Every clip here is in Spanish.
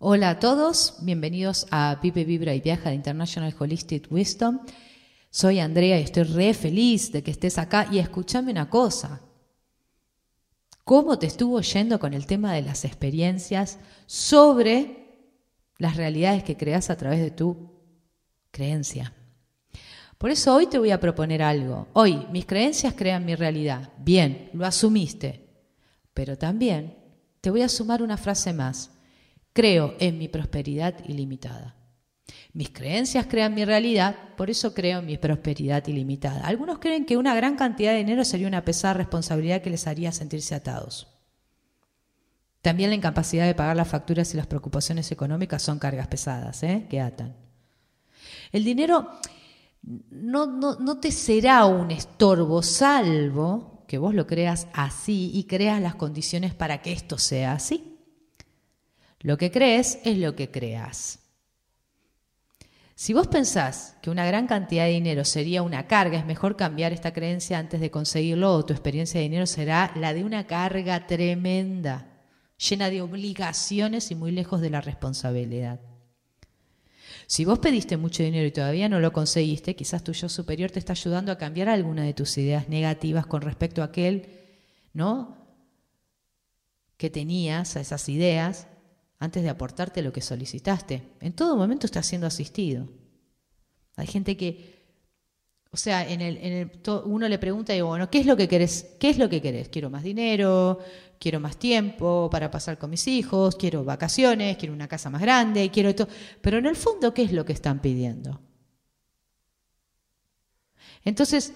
Hola a todos, bienvenidos a Vive, Vibra y Viaja de International Holistic Wisdom. Soy Andrea y estoy re feliz de que estés acá y escúchame una cosa. ¿Cómo te estuvo yendo con el tema de las experiencias sobre las realidades que creas a través de tu creencia? Por eso hoy te voy a proponer algo. Hoy, mis creencias crean mi realidad. Bien, lo asumiste. Pero también te voy a sumar una frase más. Creo en mi prosperidad ilimitada. Mis creencias crean mi realidad, por eso creo en mi prosperidad ilimitada. Algunos creen que una gran cantidad de dinero sería una pesada responsabilidad que les haría sentirse atados. También la incapacidad de pagar las facturas y las preocupaciones económicas son cargas pesadas ¿eh? que atan. El dinero no, no, no te será un estorbo, salvo que vos lo creas así y creas las condiciones para que esto sea así. Lo que crees es lo que creas. Si vos pensás que una gran cantidad de dinero sería una carga, es mejor cambiar esta creencia antes de conseguirlo o tu experiencia de dinero será la de una carga tremenda, llena de obligaciones y muy lejos de la responsabilidad. Si vos pediste mucho dinero y todavía no lo conseguiste, quizás tu yo superior te está ayudando a cambiar alguna de tus ideas negativas con respecto a aquel, ¿no? que tenías, a esas ideas, antes de aportarte lo que solicitaste. En todo momento estás siendo asistido. Hay gente que, o sea, en el, en el, uno le pregunta y bueno, ¿qué es lo que? ¿Qué es lo que querés? Quiero más dinero, quiero más tiempo para pasar con mis hijos, quiero vacaciones, quiero una casa más grande, quiero esto. Pero en el fondo, ¿qué es lo que están pidiendo? Entonces,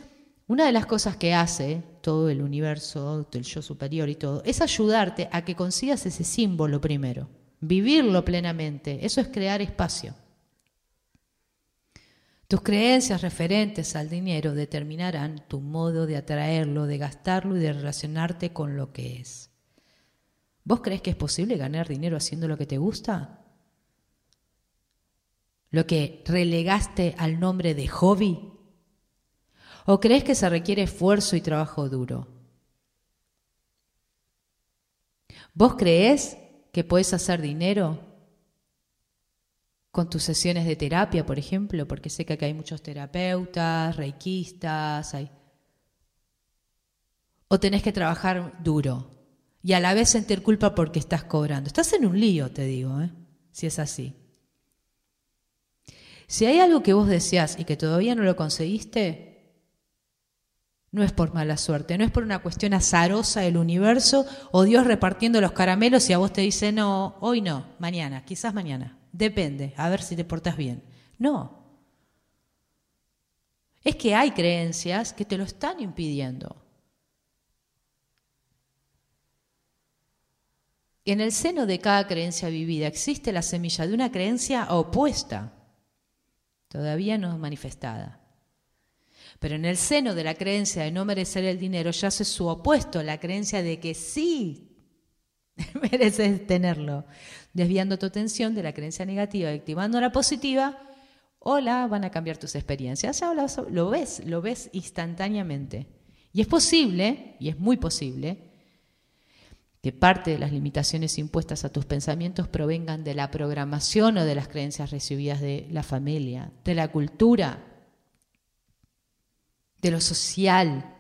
una de las cosas que hace todo el universo, el yo superior y todo, es ayudarte a que consigas ese símbolo primero vivirlo plenamente. Eso es crear espacio. Tus creencias referentes al dinero determinarán tu modo de atraerlo, de gastarlo y de relacionarte con lo que es. ¿Vos crees que es posible ganar dinero haciendo lo que te gusta? ¿Lo que relegaste al nombre de hobby? ¿O crees que se requiere esfuerzo y trabajo duro? ¿Vos crees que puedes hacer dinero con tus sesiones de terapia, por ejemplo, porque sé que hay muchos terapeutas, reikistas, hay... o tenés que trabajar duro y a la vez sentir culpa porque estás cobrando. Estás en un lío, te digo, ¿eh? si es así. Si hay algo que vos deseas y que todavía no lo conseguiste, no es por mala suerte, no es por una cuestión azarosa del universo o Dios repartiendo los caramelos y a vos te dice, no, hoy no, mañana, quizás mañana, depende, a ver si te portas bien. No. Es que hay creencias que te lo están impidiendo. En el seno de cada creencia vivida existe la semilla de una creencia opuesta, todavía no manifestada. Pero en el seno de la creencia de no merecer el dinero yace su opuesto, la creencia de que sí mereces tenerlo, desviando tu atención de la creencia negativa activando la positiva, hola, van a cambiar tus experiencias. Ya lo ves, lo ves instantáneamente. Y es posible, y es muy posible, que parte de las limitaciones impuestas a tus pensamientos provengan de la programación o de las creencias recibidas de la familia, de la cultura, de lo social.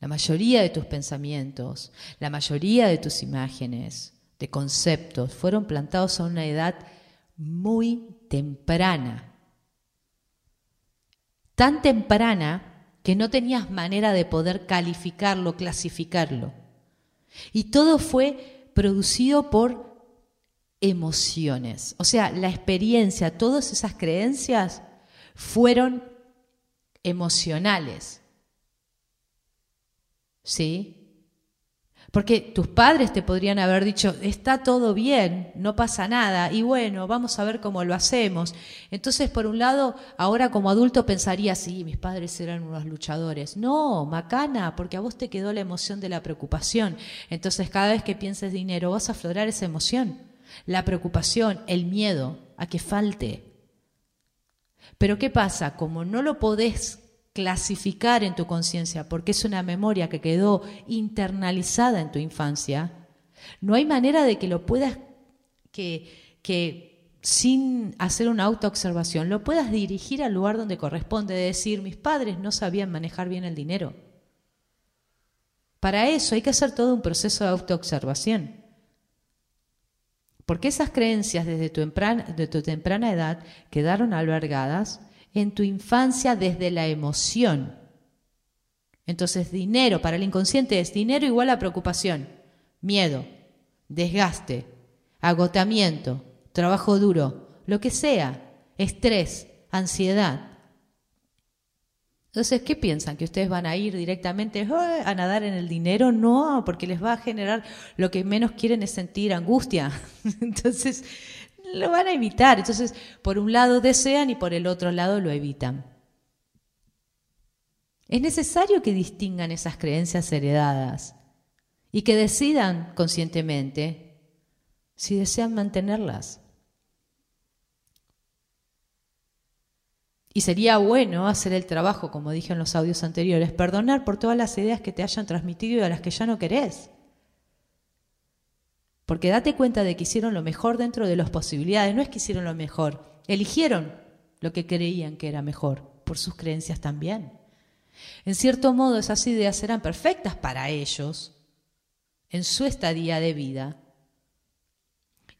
La mayoría de tus pensamientos, la mayoría de tus imágenes, de conceptos, fueron plantados a una edad muy temprana. Tan temprana que no tenías manera de poder calificarlo, clasificarlo. Y todo fue producido por emociones. O sea, la experiencia, todas esas creencias fueron emocionales. ¿Sí? Porque tus padres te podrían haber dicho, está todo bien, no pasa nada, y bueno, vamos a ver cómo lo hacemos. Entonces, por un lado, ahora como adulto pensaría, sí, mis padres eran unos luchadores. No, macana, porque a vos te quedó la emoción de la preocupación. Entonces, cada vez que pienses dinero, vas a aflorar esa emoción, la preocupación, el miedo a que falte, pero ¿qué pasa? Como no lo podés clasificar en tu conciencia porque es una memoria que quedó internalizada en tu infancia, no hay manera de que lo puedas que, que sin hacer una autoobservación lo puedas dirigir al lugar donde corresponde, de decir, mis padres no sabían manejar bien el dinero. Para eso hay que hacer todo un proceso de autoobservación. Porque esas creencias desde tu, tu temprana edad quedaron albergadas en tu infancia desde la emoción. Entonces, dinero para el inconsciente es dinero igual a preocupación, miedo, desgaste, agotamiento, trabajo duro, lo que sea, estrés, ansiedad. Entonces, ¿qué piensan? ¿Que ustedes van a ir directamente a nadar en el dinero? No, porque les va a generar lo que menos quieren es sentir angustia. Entonces, lo van a evitar. Entonces, por un lado desean y por el otro lado lo evitan. Es necesario que distingan esas creencias heredadas y que decidan conscientemente si desean mantenerlas. Y sería bueno hacer el trabajo, como dije en los audios anteriores, perdonar por todas las ideas que te hayan transmitido y a las que ya no querés. Porque date cuenta de que hicieron lo mejor dentro de las posibilidades, no es que hicieron lo mejor, eligieron lo que creían que era mejor, por sus creencias también. En cierto modo esas ideas eran perfectas para ellos en su estadía de vida.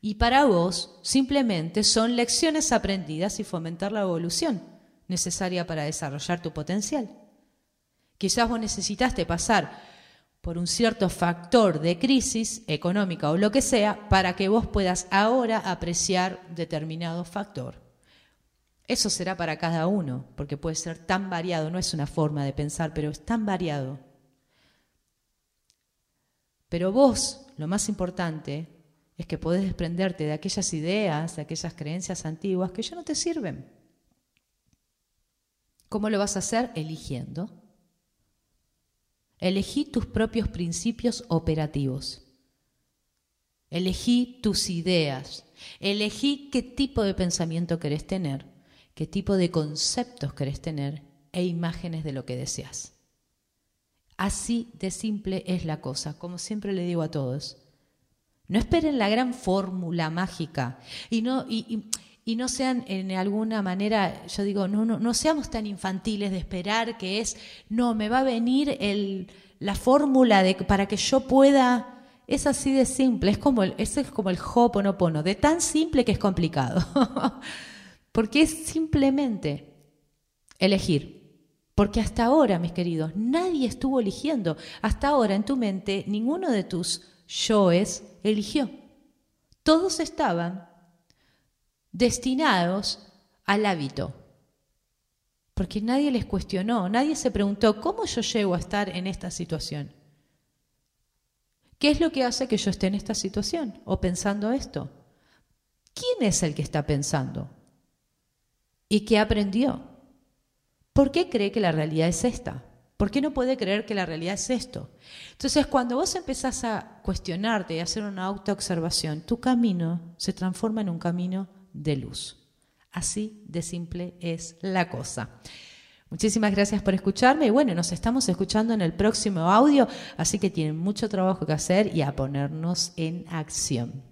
Y para vos simplemente son lecciones aprendidas y fomentar la evolución necesaria para desarrollar tu potencial. Quizás vos necesitaste pasar por un cierto factor de crisis económica o lo que sea para que vos puedas ahora apreciar determinado factor. Eso será para cada uno, porque puede ser tan variado, no es una forma de pensar, pero es tan variado. Pero vos, lo más importante, es que podés desprenderte de aquellas ideas, de aquellas creencias antiguas que ya no te sirven. ¿Cómo lo vas a hacer? Eligiendo. Elegí tus propios principios operativos. Elegí tus ideas. Elegí qué tipo de pensamiento querés tener, qué tipo de conceptos querés tener e imágenes de lo que deseas. Así de simple es la cosa, como siempre le digo a todos. No esperen la gran fórmula mágica y no y, no sean en alguna manera, yo digo, no, no, no seamos tan infantiles de esperar que es, no, me va a venir el, la fórmula de, para que yo pueda, es así de simple, es como el, es como el hoponopono, de tan simple que es complicado, porque es simplemente elegir. Porque hasta ahora, mis queridos, nadie estuvo eligiendo. Hasta ahora en tu mente ninguno de tus yoes eligió. Todos estaban destinados al hábito. Porque nadie les cuestionó, nadie se preguntó, ¿cómo yo llego a estar en esta situación? ¿Qué es lo que hace que yo esté en esta situación o pensando esto? ¿Quién es el que está pensando? ¿Y qué aprendió? ¿Por qué cree que la realidad es esta? ¿Por qué no puede creer que la realidad es esto? Entonces, cuando vos empezás a cuestionarte y hacer una autoobservación, tu camino se transforma en un camino de luz. Así de simple es la cosa. Muchísimas gracias por escucharme y bueno, nos estamos escuchando en el próximo audio, así que tienen mucho trabajo que hacer y a ponernos en acción.